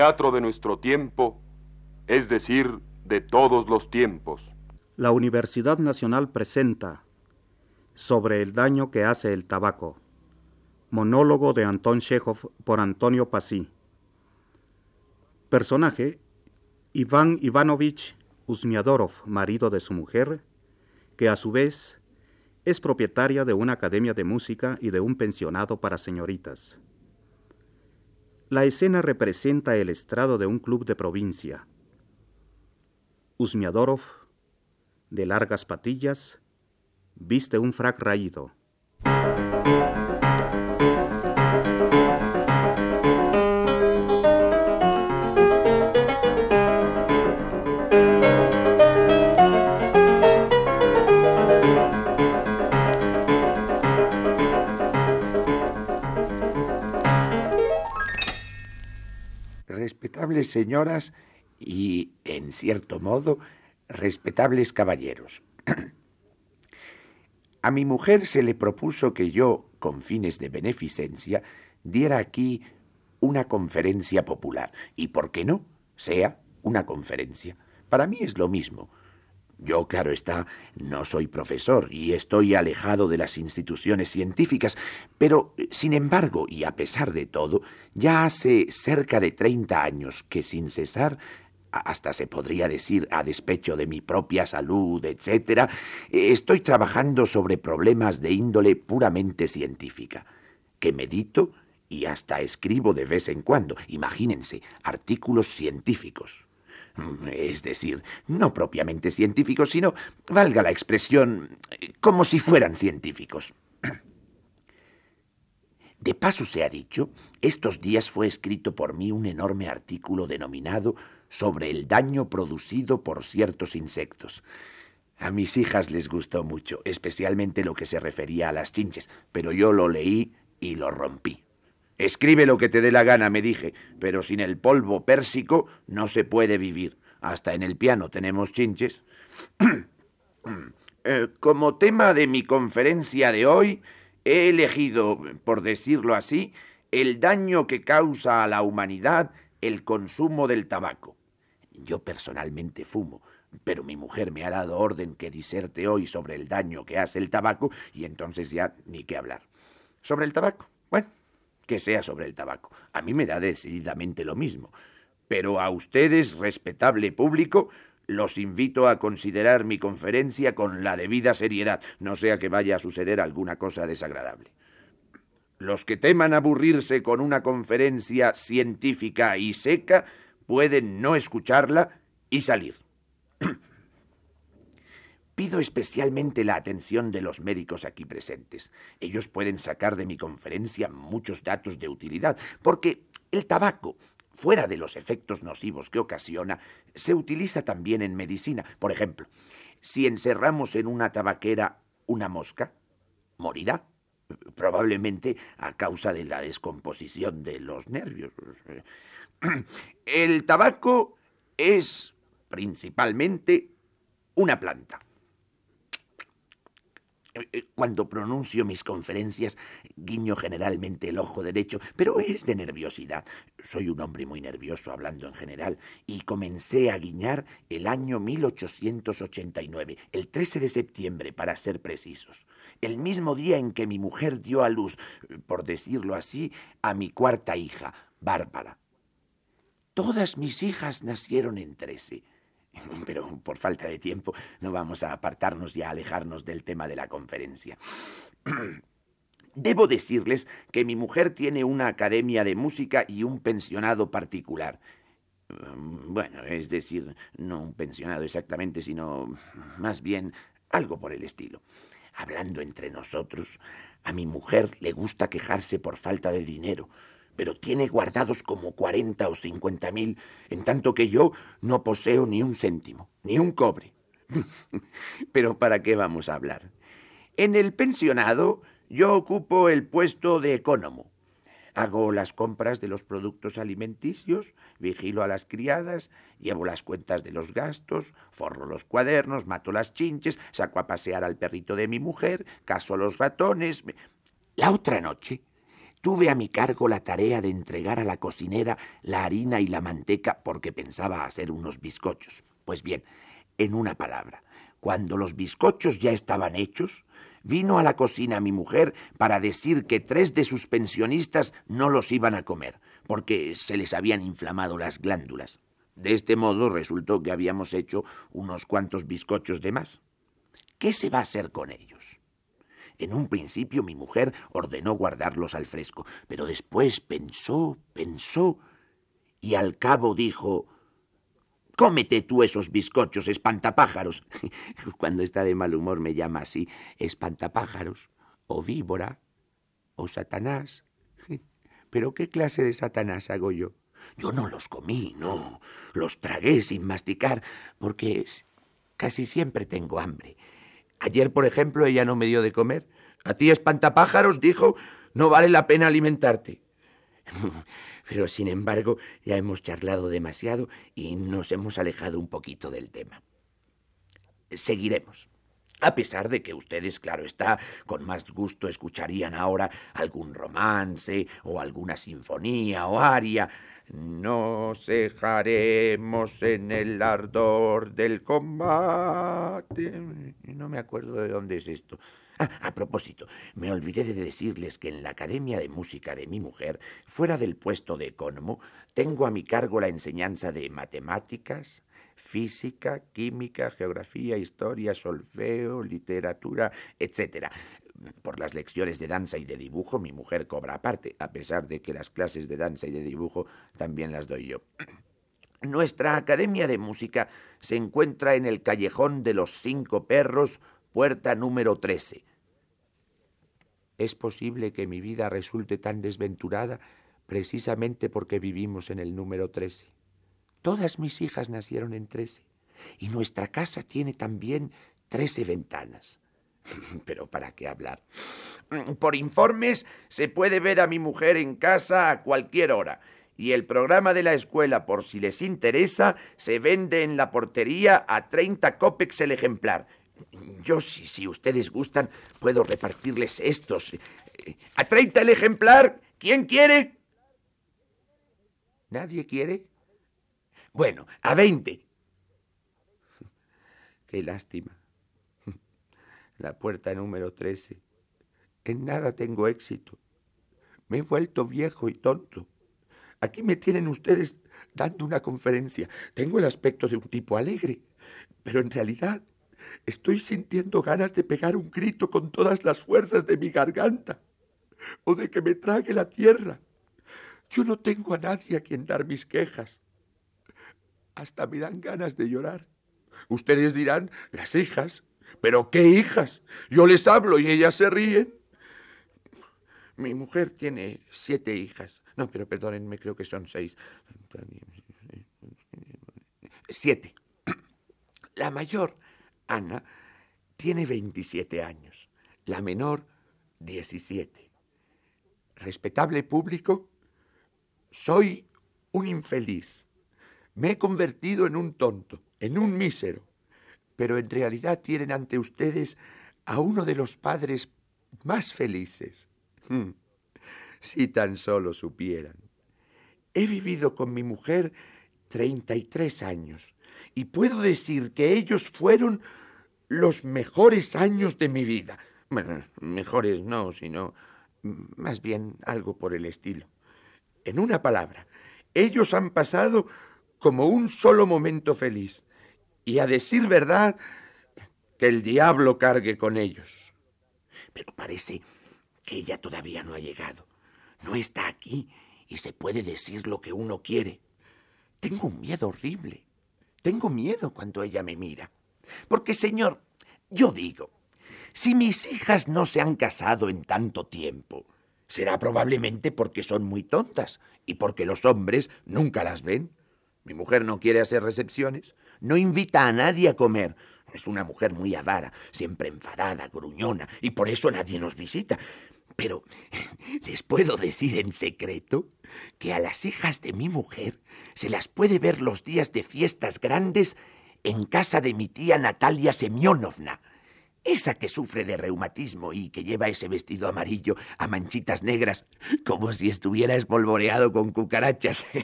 teatro de nuestro tiempo, es decir, de todos los tiempos. La Universidad Nacional presenta sobre el daño que hace el tabaco. Monólogo de Anton Chekhov por Antonio Pasí. Personaje: Iván Ivanovich Usmiadorov, marido de su mujer, que a su vez es propietaria de una academia de música y de un pensionado para señoritas. La escena representa el estrado de un club de provincia. Usmiadorov, de largas patillas, viste un frac raído. Señoras y, en cierto modo, respetables caballeros. A mi mujer se le propuso que yo, con fines de beneficencia, diera aquí una conferencia popular. Y por qué no, sea una conferencia. Para mí es lo mismo. Yo, claro está, no soy profesor y estoy alejado de las instituciones científicas, pero, sin embargo, y a pesar de todo, ya hace cerca de treinta años que sin cesar hasta se podría decir a despecho de mi propia salud, etcétera, estoy trabajando sobre problemas de índole puramente científica, que medito y hasta escribo de vez en cuando, imagínense, artículos científicos. Es decir, no propiamente científicos, sino, valga la expresión, como si fueran científicos. De paso se ha dicho, estos días fue escrito por mí un enorme artículo denominado sobre el daño producido por ciertos insectos. A mis hijas les gustó mucho, especialmente lo que se refería a las chinches, pero yo lo leí y lo rompí. Escribe lo que te dé la gana, me dije, pero sin el polvo pérsico no se puede vivir. Hasta en el piano tenemos chinches. Eh, como tema de mi conferencia de hoy, he elegido, por decirlo así, el daño que causa a la humanidad el consumo del tabaco. Yo personalmente fumo, pero mi mujer me ha dado orden que diserte hoy sobre el daño que hace el tabaco y entonces ya ni qué hablar. Sobre el tabaco. Bueno, que sea sobre el tabaco. A mí me da decididamente lo mismo. Pero a ustedes, respetable público, los invito a considerar mi conferencia con la debida seriedad, no sea que vaya a suceder alguna cosa desagradable. Los que teman aburrirse con una conferencia científica y seca pueden no escucharla y salir. Pido especialmente la atención de los médicos aquí presentes. Ellos pueden sacar de mi conferencia muchos datos de utilidad, porque el tabaco, fuera de los efectos nocivos que ocasiona, se utiliza también en medicina. Por ejemplo, si encerramos en una tabaquera una mosca, morirá, probablemente a causa de la descomposición de los nervios. El tabaco es principalmente una planta. Eh, eh, cuando pronuncio mis conferencias, guiño generalmente el ojo derecho, pero es de nerviosidad. Soy un hombre muy nervioso hablando en general, y comencé a guiñar el año 1889, el 13 de septiembre, para ser precisos, el mismo día en que mi mujer dio a luz, por decirlo así, a mi cuarta hija, Bárbara. Todas mis hijas nacieron en trece. Pero por falta de tiempo no vamos a apartarnos y a alejarnos del tema de la conferencia. Debo decirles que mi mujer tiene una academia de música y un pensionado particular. Mm, bueno, es decir, no un pensionado exactamente, sino más bien algo por el estilo. Hablando entre nosotros, a mi mujer le gusta quejarse por falta de dinero, pero tiene guardados como cuarenta o cincuenta mil, en tanto que yo no poseo ni un céntimo, ni un cobre. pero ¿para qué vamos a hablar? En el pensionado yo ocupo el puesto de ecónomo. Hago las compras de los productos alimenticios, vigilo a las criadas, llevo las cuentas de los gastos, forro los cuadernos, mato las chinches, saco a pasear al perrito de mi mujer, caso los ratones. La otra noche tuve a mi cargo la tarea de entregar a la cocinera la harina y la manteca porque pensaba hacer unos bizcochos. Pues bien, en una palabra, cuando los bizcochos ya estaban hechos, vino a la cocina mi mujer para decir que tres de sus pensionistas no los iban a comer, porque se les habían inflamado las glándulas. De este modo resultó que habíamos hecho unos cuantos bizcochos de más. ¿Qué se va a hacer con ellos? En un principio mi mujer ordenó guardarlos al fresco, pero después pensó, pensó, y al cabo dijo Cómete tú esos bizcochos, espantapájaros. Cuando está de mal humor me llama así, espantapájaros, o víbora, o Satanás. Pero ¿qué clase de Satanás hago yo? Yo no los comí, no. Los tragué sin masticar, porque casi siempre tengo hambre. Ayer, por ejemplo, ella no me dio de comer. A ti, espantapájaros, dijo, no vale la pena alimentarte. Pero sin embargo ya hemos charlado demasiado y nos hemos alejado un poquito del tema. Seguiremos. A pesar de que ustedes, claro está, con más gusto escucharían ahora algún romance o alguna sinfonía o aria, nos dejaremos en el ardor del combate. No me acuerdo de dónde es esto. Ah, a propósito, me olvidé de decirles que en la Academia de Música de mi mujer, fuera del puesto de ecónomo, tengo a mi cargo la enseñanza de matemáticas, física, química, geografía, historia, solfeo, literatura, etc. Por las lecciones de danza y de dibujo mi mujer cobra aparte, a pesar de que las clases de danza y de dibujo también las doy yo. Nuestra Academia de Música se encuentra en el callejón de los cinco perros, puerta número 13, es posible que mi vida resulte tan desventurada precisamente porque vivimos en el número 13. Todas mis hijas nacieron en 13 y nuestra casa tiene también 13 ventanas. Pero ¿para qué hablar? Por informes se puede ver a mi mujer en casa a cualquier hora y el programa de la escuela, por si les interesa, se vende en la portería a 30 copex el ejemplar yo, si, si ustedes gustan, puedo repartirles estos. A treinta el ejemplar. ¿Quién quiere? ¿Nadie quiere? Bueno, a veinte. Qué lástima. La puerta número trece. En nada tengo éxito. Me he vuelto viejo y tonto. Aquí me tienen ustedes dando una conferencia. Tengo el aspecto de un tipo alegre, pero en realidad Estoy sintiendo ganas de pegar un grito con todas las fuerzas de mi garganta o de que me trague la tierra. Yo no tengo a nadie a quien dar mis quejas. Hasta me dan ganas de llorar. Ustedes dirán, las hijas. ¿Pero qué hijas? Yo les hablo y ellas se ríen. Mi mujer tiene siete hijas. No, pero perdónenme, creo que son seis. Siete. La mayor Ana, tiene 27 años, la menor 17. Respetable público, soy un infeliz. Me he convertido en un tonto, en un mísero, pero en realidad tienen ante ustedes a uno de los padres más felices. Hmm. Si tan solo supieran. He vivido con mi mujer 33 años y puedo decir que ellos fueron los mejores años de mi vida. Bueno, mejores no, sino más bien algo por el estilo. En una palabra, ellos han pasado como un solo momento feliz Y a decir verdad, que el diablo cargue con ellos. Pero parece que ella todavía no ha llegado. No está aquí y se puede decir lo que uno quiere. Tengo un miedo horrible. Tengo miedo cuando ella me mira. Porque, señor, yo digo, si mis hijas no se han casado en tanto tiempo, será probablemente porque son muy tontas y porque los hombres nunca las ven. Mi mujer no quiere hacer recepciones, no invita a nadie a comer. Es una mujer muy avara, siempre enfadada, gruñona, y por eso nadie nos visita. Pero les puedo decir en secreto que a las hijas de mi mujer se las puede ver los días de fiestas grandes en casa de mi tía Natalia Semyonovna, esa que sufre de reumatismo y que lleva ese vestido amarillo a manchitas negras, como si estuviera espolvoreado con cucarachas.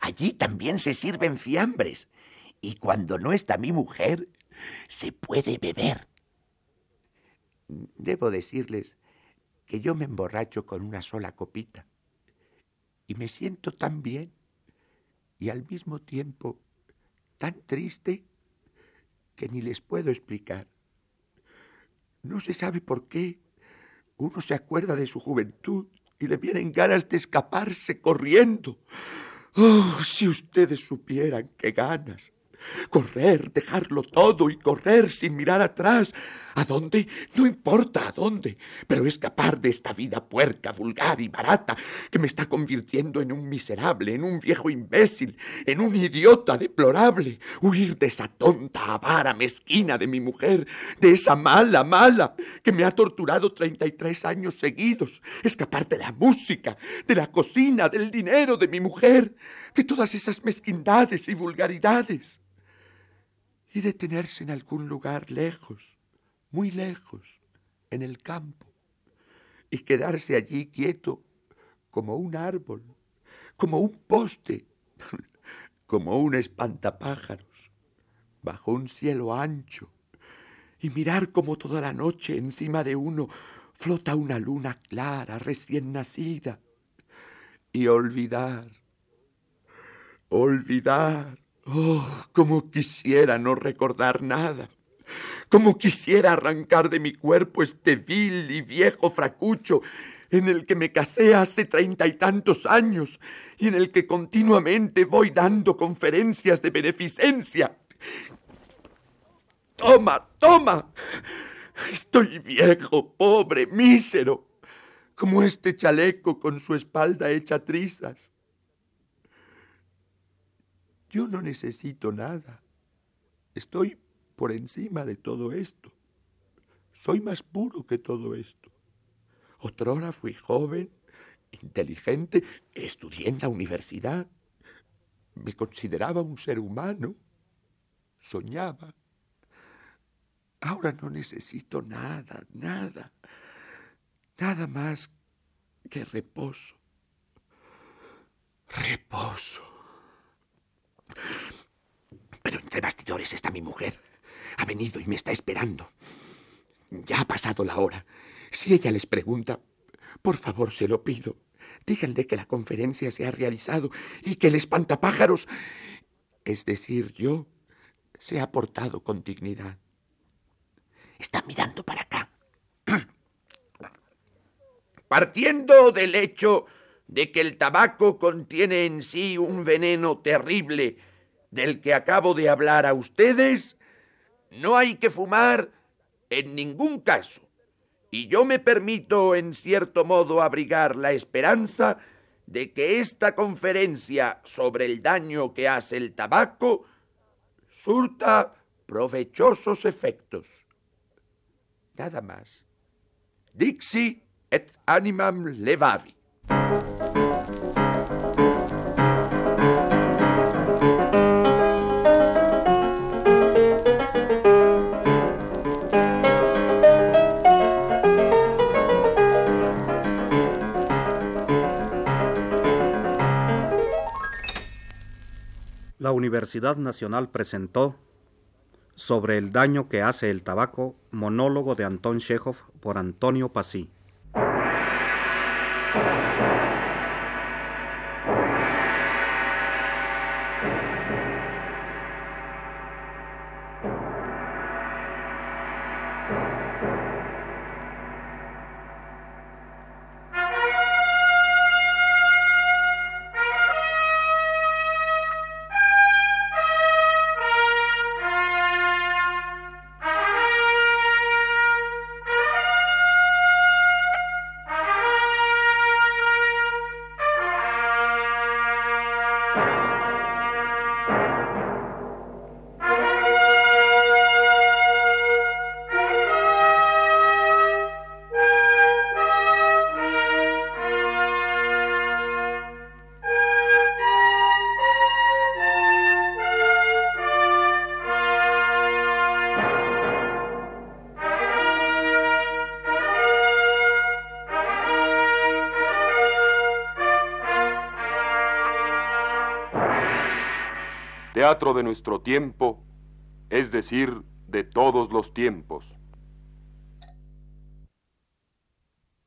Allí también se sirven fiambres, y cuando no está mi mujer, se puede beber. Debo decirles que yo me emborracho con una sola copita, y me siento tan bien, y al mismo tiempo tan triste, que ni les puedo explicar. No se sabe por qué. Uno se acuerda de su juventud y le vienen ganas de escaparse corriendo. Oh, si ustedes supieran qué ganas. Correr, dejarlo todo y correr sin mirar atrás. ¿A dónde? No importa a dónde, pero escapar de esta vida puerca, vulgar y barata que me está convirtiendo en un miserable, en un viejo imbécil, en un idiota deplorable. Huir de esa tonta, avara, mezquina de mi mujer, de esa mala, mala, que me ha torturado treinta y tres años seguidos. Escapar de la música, de la cocina, del dinero de mi mujer, de todas esas mezquindades y vulgaridades y detenerse en algún lugar lejos, muy lejos, en el campo, y quedarse allí quieto como un árbol, como un poste, como un espantapájaros, bajo un cielo ancho, y mirar como toda la noche encima de uno flota una luna clara, recién nacida, y olvidar, olvidar Oh, cómo quisiera no recordar nada. Cómo quisiera arrancar de mi cuerpo este vil y viejo fracucho en el que me casé hace treinta y tantos años y en el que continuamente voy dando conferencias de beneficencia. Toma, toma. Estoy viejo, pobre, mísero, como este chaleco con su espalda hecha trizas. Yo no necesito nada. Estoy por encima de todo esto. Soy más puro que todo esto. Otrora fui joven, inteligente, estudié en la universidad. Me consideraba un ser humano. Soñaba. Ahora no necesito nada, nada, nada más que reposo. Reposo. Pero entre bastidores está mi mujer. Ha venido y me está esperando. Ya ha pasado la hora. Si ella les pregunta, por favor se lo pido. Díganle que la conferencia se ha realizado y que el espantapájaros, es decir, yo, se ha portado con dignidad. Está mirando para acá. Partiendo del hecho de que el tabaco contiene en sí un veneno terrible del que acabo de hablar a ustedes, no hay que fumar en ningún caso. Y yo me permito, en cierto modo, abrigar la esperanza de que esta conferencia sobre el daño que hace el tabaco surta provechosos efectos. Nada más. Dixi et animam levavi. Universidad Nacional presentó sobre el daño que hace el tabaco, monólogo de Antón Chekhov por Antonio Pasí. Teatro de nuestro tiempo, es decir, de todos los tiempos.